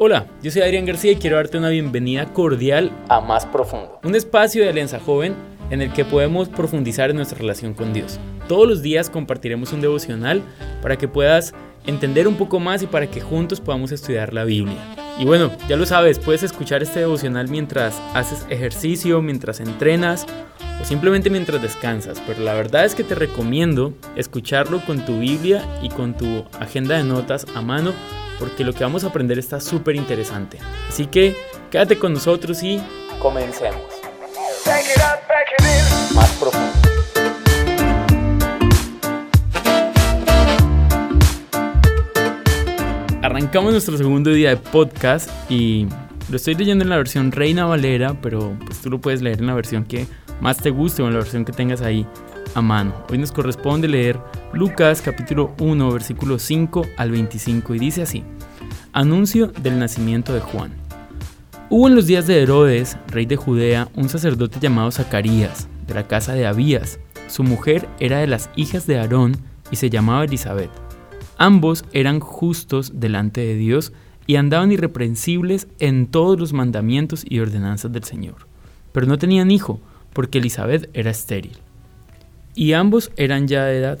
Hola, yo soy Adrián García y quiero darte una bienvenida cordial a Más Profundo, un espacio de Alianza Joven en el que podemos profundizar en nuestra relación con Dios. Todos los días compartiremos un devocional para que puedas entender un poco más y para que juntos podamos estudiar la Biblia. Y bueno, ya lo sabes, puedes escuchar este devocional mientras haces ejercicio, mientras entrenas o simplemente mientras descansas, pero la verdad es que te recomiendo escucharlo con tu Biblia y con tu agenda de notas a mano porque lo que vamos a aprender está súper interesante. Así que quédate con nosotros y comencemos. Más profundo. Arrancamos nuestro segundo día de podcast y lo estoy leyendo en la versión Reina Valera, pero pues tú lo puedes leer en la versión que más te guste o en la versión que tengas ahí a mano. Hoy nos corresponde leer Lucas capítulo 1 versículo 5 al 25 y dice así. Anuncio del nacimiento de Juan. Hubo en los días de Herodes, rey de Judea, un sacerdote llamado Zacarías, de la casa de Abías. Su mujer era de las hijas de Aarón y se llamaba Elizabeth. Ambos eran justos delante de Dios y andaban irreprensibles en todos los mandamientos y ordenanzas del Señor. Pero no tenían hijo, porque Elizabeth era estéril y ambos eran ya de edad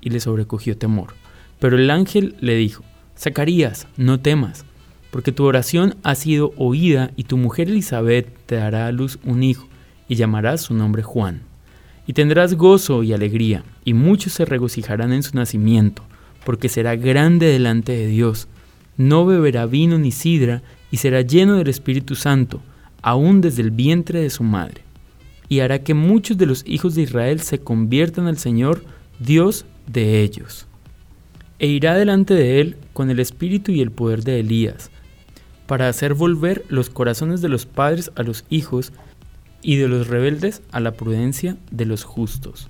y le sobrecogió temor. Pero el ángel le dijo, Zacarías, no temas, porque tu oración ha sido oída, y tu mujer Elizabeth te dará a luz un hijo, y llamarás su nombre Juan. Y tendrás gozo y alegría, y muchos se regocijarán en su nacimiento, porque será grande delante de Dios. No beberá vino ni sidra, y será lleno del Espíritu Santo, aún desde el vientre de su madre y hará que muchos de los hijos de Israel se conviertan al Señor, Dios de ellos. E irá delante de él con el espíritu y el poder de Elías, para hacer volver los corazones de los padres a los hijos y de los rebeldes a la prudencia de los justos,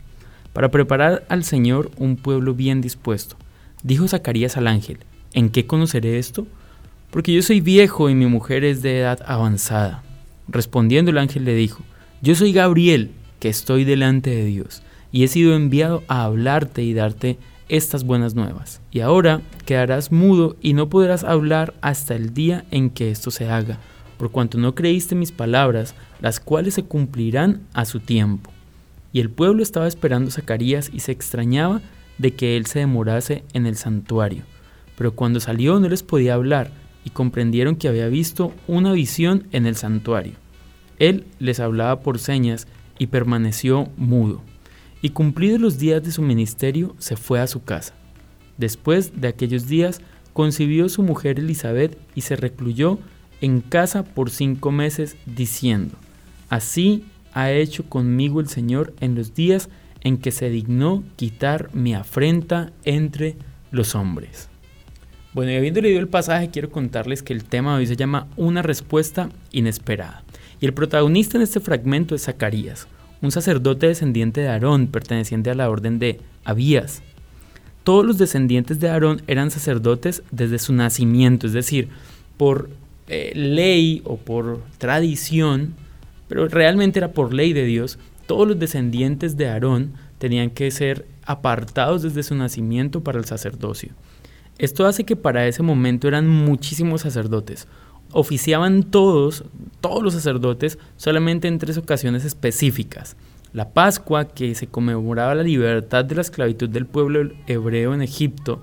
para preparar al Señor un pueblo bien dispuesto. Dijo Zacarías al ángel, ¿en qué conoceré esto? Porque yo soy viejo y mi mujer es de edad avanzada. Respondiendo el ángel le dijo, yo soy Gabriel, que estoy delante de Dios, y he sido enviado a hablarte y darte estas buenas nuevas. Y ahora quedarás mudo y no podrás hablar hasta el día en que esto se haga, por cuanto no creíste mis palabras, las cuales se cumplirán a su tiempo. Y el pueblo estaba esperando a Zacarías y se extrañaba de que él se demorase en el santuario. Pero cuando salió no les podía hablar y comprendieron que había visto una visión en el santuario. Él les hablaba por señas y permaneció mudo. Y cumplidos los días de su ministerio, se fue a su casa. Después de aquellos días, concibió su mujer Elizabeth y se recluyó en casa por cinco meses, diciendo, Así ha hecho conmigo el Señor en los días en que se dignó quitar mi afrenta entre los hombres. Bueno, y habiendo leído el pasaje, quiero contarles que el tema de hoy se llama Una respuesta inesperada. Y el protagonista en este fragmento es Zacarías, un sacerdote descendiente de Aarón, perteneciente a la orden de Abías. Todos los descendientes de Aarón eran sacerdotes desde su nacimiento, es decir, por eh, ley o por tradición, pero realmente era por ley de Dios, todos los descendientes de Aarón tenían que ser apartados desde su nacimiento para el sacerdocio. Esto hace que para ese momento eran muchísimos sacerdotes, oficiaban todos, todos los sacerdotes, solamente en tres ocasiones específicas. La Pascua, que se conmemoraba la libertad de la esclavitud del pueblo hebreo en Egipto,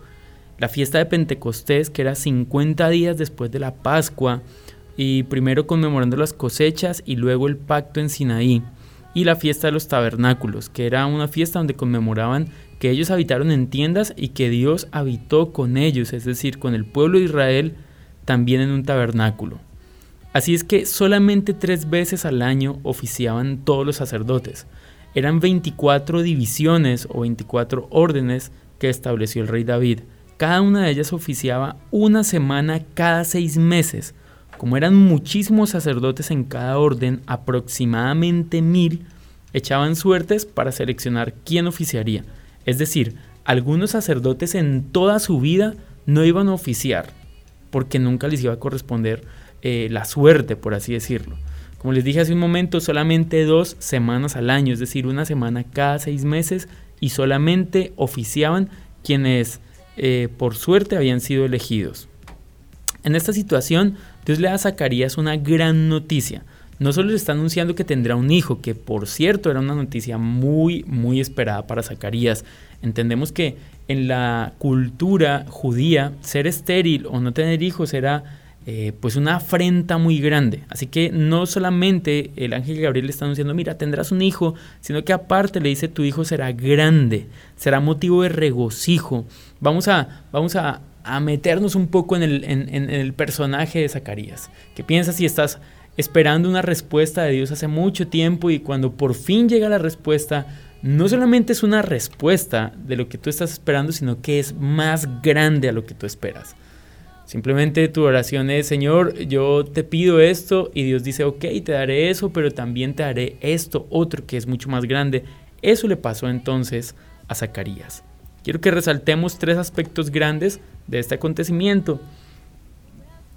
la fiesta de Pentecostés, que era 50 días después de la Pascua, y primero conmemorando las cosechas y luego el pacto en Sinaí, y la fiesta de los tabernáculos, que era una fiesta donde conmemoraban que ellos habitaron en tiendas y que Dios habitó con ellos, es decir, con el pueblo de Israel también en un tabernáculo. Así es que solamente tres veces al año oficiaban todos los sacerdotes. Eran 24 divisiones o 24 órdenes que estableció el rey David. Cada una de ellas oficiaba una semana cada seis meses, Como eran muchísimos sacerdotes en cada orden, aproximadamente mil, echaban suertes para seleccionar quién oficiaría. Es decir, algunos sacerdotes en toda su vida no iban a oficiar, porque nunca les iba a corresponder eh, la suerte, por así decirlo. Como les dije hace un momento, solamente dos semanas al año, es decir, una semana cada seis meses, y solamente oficiaban quienes eh, por suerte habían sido elegidos. En esta situación, Dios le da a Zacarías una gran noticia. No solo le está anunciando que tendrá un hijo, que por cierto era una noticia muy, muy esperada para Zacarías. Entendemos que en la cultura judía, ser estéril o no tener hijos era eh, pues una afrenta muy grande. Así que no solamente el ángel Gabriel le está anunciando, mira, tendrás un hijo, sino que aparte le dice, tu hijo será grande, será motivo de regocijo. Vamos a, vamos a, meternos un poco en el, en el personaje de Zacarías. ¿Qué piensas si estás esperando una respuesta de Dios hace mucho tiempo y cuando por fin llega la respuesta, no solamente es una respuesta de lo que tú estás esperando, sino que es más grande a lo que tú esperas. Simplemente tu oración es, Señor, yo te pido esto y Dios dice, ok, te daré eso, pero también te daré esto otro que es mucho más grande. Eso le pasó entonces a Zacarías. Quiero que resaltemos tres aspectos grandes de este acontecimiento.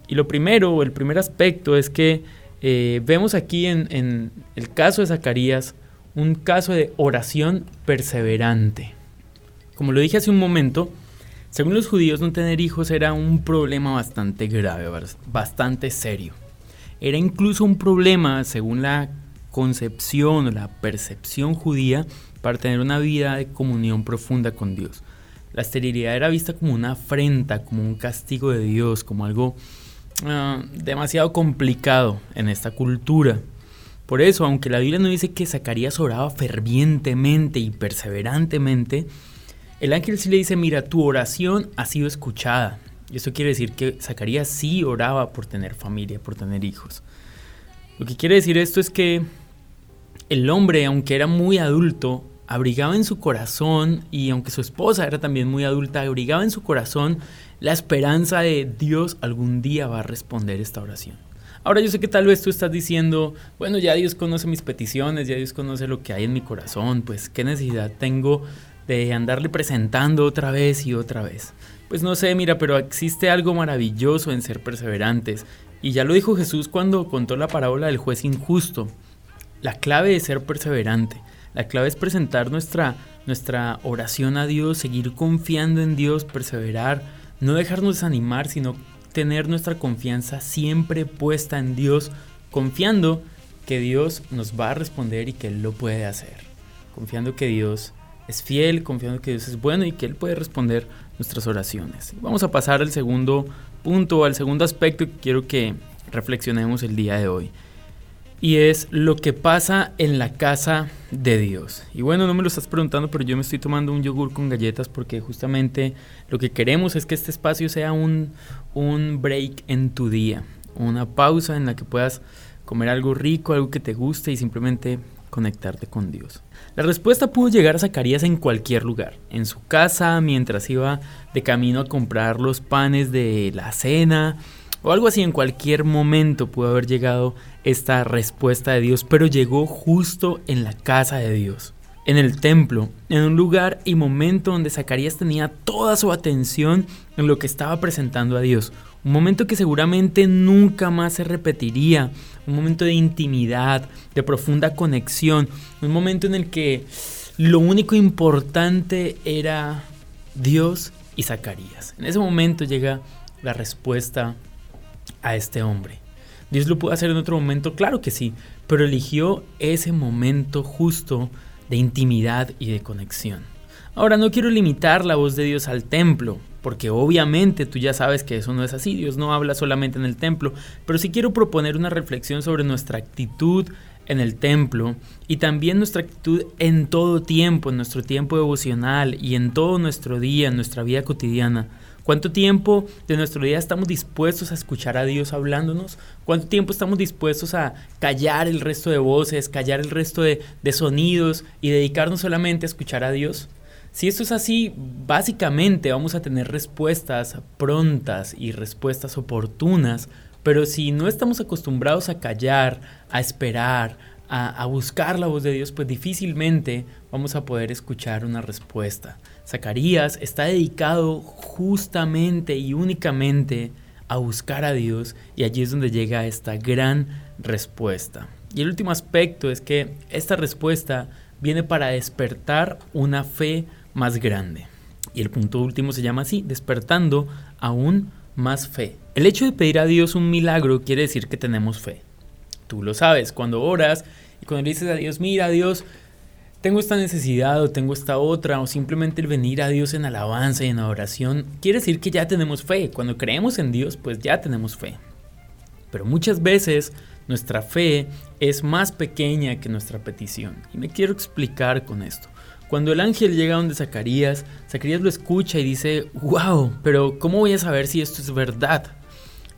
Y lo primero, el primer aspecto es que eh, vemos aquí en, en el caso de Zacarías un caso de oración perseverante. Como lo dije hace un momento, según los judíos, no tener hijos era un problema bastante grave, bastante serio. Era incluso un problema, según la concepción o la percepción judía, para tener una vida de comunión profunda con Dios. La esterilidad era vista como una afrenta, como un castigo de Dios, como algo ah, demasiado complicado en esta cultura. Por eso, aunque la Biblia no dice que Zacarías oraba fervientemente y perseverantemente, el ángel sí le dice, mira, tu oración ha sido escuchada. Y eso quiere decir que Zacarías sí oraba por tener familia, por tener hijos. Lo que quiere decir esto es que el hombre, aunque era muy adulto, abrigaba en su corazón, y aunque su esposa era también muy adulta, abrigaba en su corazón la esperanza de Dios algún día va a responder esta oración. Ahora yo sé que tal vez tú estás diciendo, bueno, ya Dios conoce mis peticiones, ya Dios conoce lo que hay en mi corazón, pues qué necesidad tengo de andarle presentando otra vez y otra vez. Pues no sé, mira, pero existe algo maravilloso en ser perseverantes. Y ya lo dijo Jesús cuando contó la parábola del juez injusto. La clave de ser perseverante, la clave es presentar nuestra, nuestra oración a Dios, seguir confiando en Dios, perseverar, no dejarnos desanimar, sino tener nuestra confianza siempre puesta en Dios, confiando que Dios nos va a responder y que Él lo puede hacer. Confiando que Dios es fiel, confiando que Dios es bueno y que Él puede responder nuestras oraciones. Vamos a pasar al segundo punto, al segundo aspecto que quiero que reflexionemos el día de hoy. Y es lo que pasa en la casa de Dios. Y bueno, no me lo estás preguntando, pero yo me estoy tomando un yogur con galletas porque justamente lo que queremos es que este espacio sea un, un break en tu día. Una pausa en la que puedas comer algo rico, algo que te guste y simplemente conectarte con Dios. La respuesta pudo llegar a Zacarías en cualquier lugar, en su casa, mientras iba de camino a comprar los panes de la cena, o algo así, en cualquier momento pudo haber llegado esta respuesta de Dios, pero llegó justo en la casa de Dios, en el templo, en un lugar y momento donde Zacarías tenía toda su atención en lo que estaba presentando a Dios, un momento que seguramente nunca más se repetiría, un momento de intimidad, de profunda conexión, un momento en el que lo único importante era Dios y Zacarías. En ese momento llega la respuesta a este hombre. Dios lo pudo hacer en otro momento, claro que sí, pero eligió ese momento justo de intimidad y de conexión. Ahora no quiero limitar la voz de Dios al templo, porque obviamente tú ya sabes que eso no es así, Dios no habla solamente en el templo, pero sí quiero proponer una reflexión sobre nuestra actitud en el templo y también nuestra actitud en todo tiempo, en nuestro tiempo devocional y en todo nuestro día, en nuestra vida cotidiana. ¿Cuánto tiempo de nuestro día estamos dispuestos a escuchar a Dios hablándonos? ¿Cuánto tiempo estamos dispuestos a callar el resto de voces, callar el resto de, sonidos y dedicarnos solamente a escuchar a Dios? Si esto es así, básicamente vamos a tener respuestas prontas y respuestas oportunas, Pero si no estamos acostumbrados a callar, a esperar, a, buscar la voz de Dios, pues difícilmente vamos a poder escuchar una respuesta. Zacarías está dedicado justamente y únicamente a buscar a Dios y allí es donde llega esta gran respuesta. Y el último aspecto es que esta respuesta viene para despertar una fe más grande. Y el punto último se llama así, despertando aún más fe. El hecho de pedir a Dios un milagro quiere decir que tenemos fe. Tú lo sabes, cuando oras y cuando le dices a Dios, mira Dios, tengo esta necesidad o tengo esta otra, o simplemente el venir a Dios en alabanza y en adoración, quiere decir que ya tenemos fe. Cuando creemos en Dios, pues ya tenemos fe. Pero muchas veces nuestra fe es más pequeña que nuestra petición. Y me quiero explicar con esto. Cuando el ángel llega donde Zacarías, Zacarías lo escucha y dice, wow, pero ¿cómo voy a saber si esto es verdad?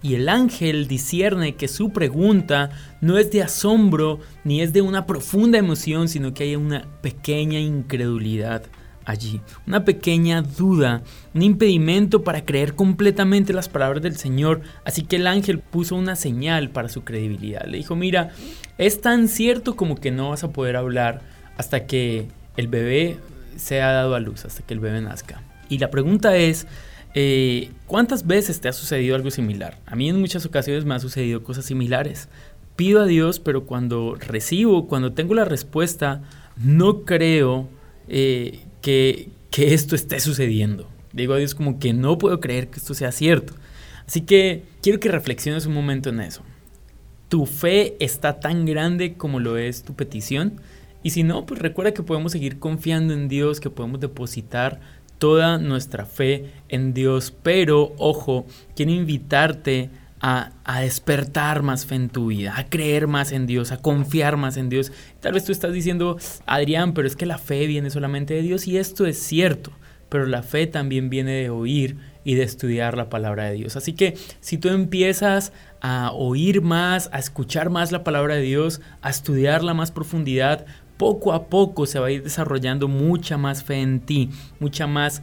Y el ángel discierne que su pregunta no es de asombro ni es de una profunda emoción, sino que hay una pequeña incredulidad allí, una pequeña duda, un impedimento para creer completamente las palabras del Señor. Así que el ángel puso una señal para su credibilidad. Le dijo, mira, es tan cierto como que no vas a poder hablar hasta que el bebé sea dado a luz, hasta que el bebé nazca. Y la pregunta es, eh, ¿cuántas veces te ha sucedido algo similar? A mí en muchas ocasiones me ha sucedido cosas similares. Pido a Dios, pero cuando recibo, cuando tengo la respuesta, no creo eh, que, que esto esté sucediendo. Digo a Dios como que no puedo creer que esto sea cierto. Así que quiero que reflexiones un momento en eso. ¿Tu fe está tan grande como lo es tu petición? Y si no, pues recuerda que podemos seguir confiando en Dios, que podemos depositar toda nuestra fe en Dios. Pero, ojo, quiero invitarte a, a, despertar más fe en tu vida, a creer más en Dios, a confiar más en Dios. Tal vez tú estás diciendo, Adrián, pero es que la fe viene solamente de Dios y esto es cierto, pero la fe también viene de oír y de estudiar la palabra de Dios. Así que si tú empiezas a oír más, a escuchar más la palabra de Dios, a estudiarla más profundidad, poco a poco se va a ir desarrollando mucha más fe en ti, mucha más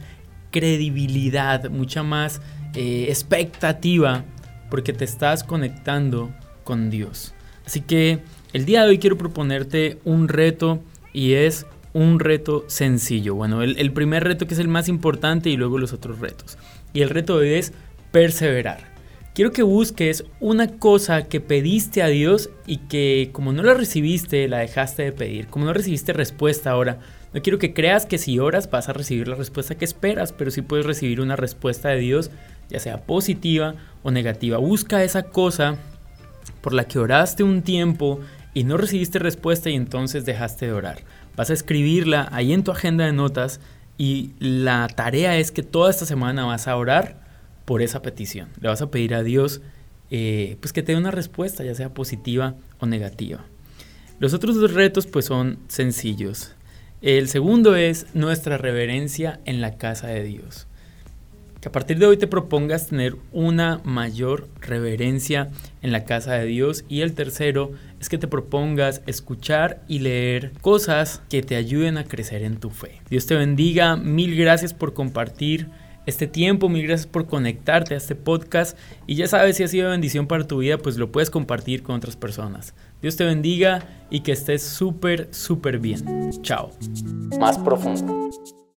credibilidad, mucha más eh, expectativa, porque te estás conectando con Dios. Así que el día de hoy quiero proponerte un reto y es un reto sencillo. Bueno, el, el primer reto que es el más importante y luego los otros retos. Y el reto de hoy es perseverar quiero que busques una cosa que pediste a Dios y que como no la recibiste, la dejaste de pedir. Como no recibiste respuesta ahora, no quiero que creas que si oras vas a recibir la respuesta que esperas, pero sí puedes recibir una respuesta de Dios, ya sea positiva o negativa. Busca esa cosa por la que oraste un tiempo y no recibiste respuesta y entonces dejaste de orar. Vas a escribirla ahí en tu agenda de notas y la tarea es que toda esta semana vas a orar por esa petición. Le vas a pedir a Dios eh, pues que te dé una respuesta, ya sea positiva o negativa. Los otros dos retos pues son sencillos. El segundo es nuestra reverencia en la casa de Dios. Que a partir de hoy te propongas tener una mayor reverencia en la casa de Dios. Y el tercero es que te propongas escuchar y leer cosas que te ayuden a crecer en tu fe. Dios te bendiga. Mil gracias por compartir este tiempo. Mil gracias por conectarte a este podcast. Y ya sabes, si ha sido bendición para tu vida, pues lo puedes compartir con otras personas. Dios te bendiga y que estés súper, súper bien. Chao. Más profundo.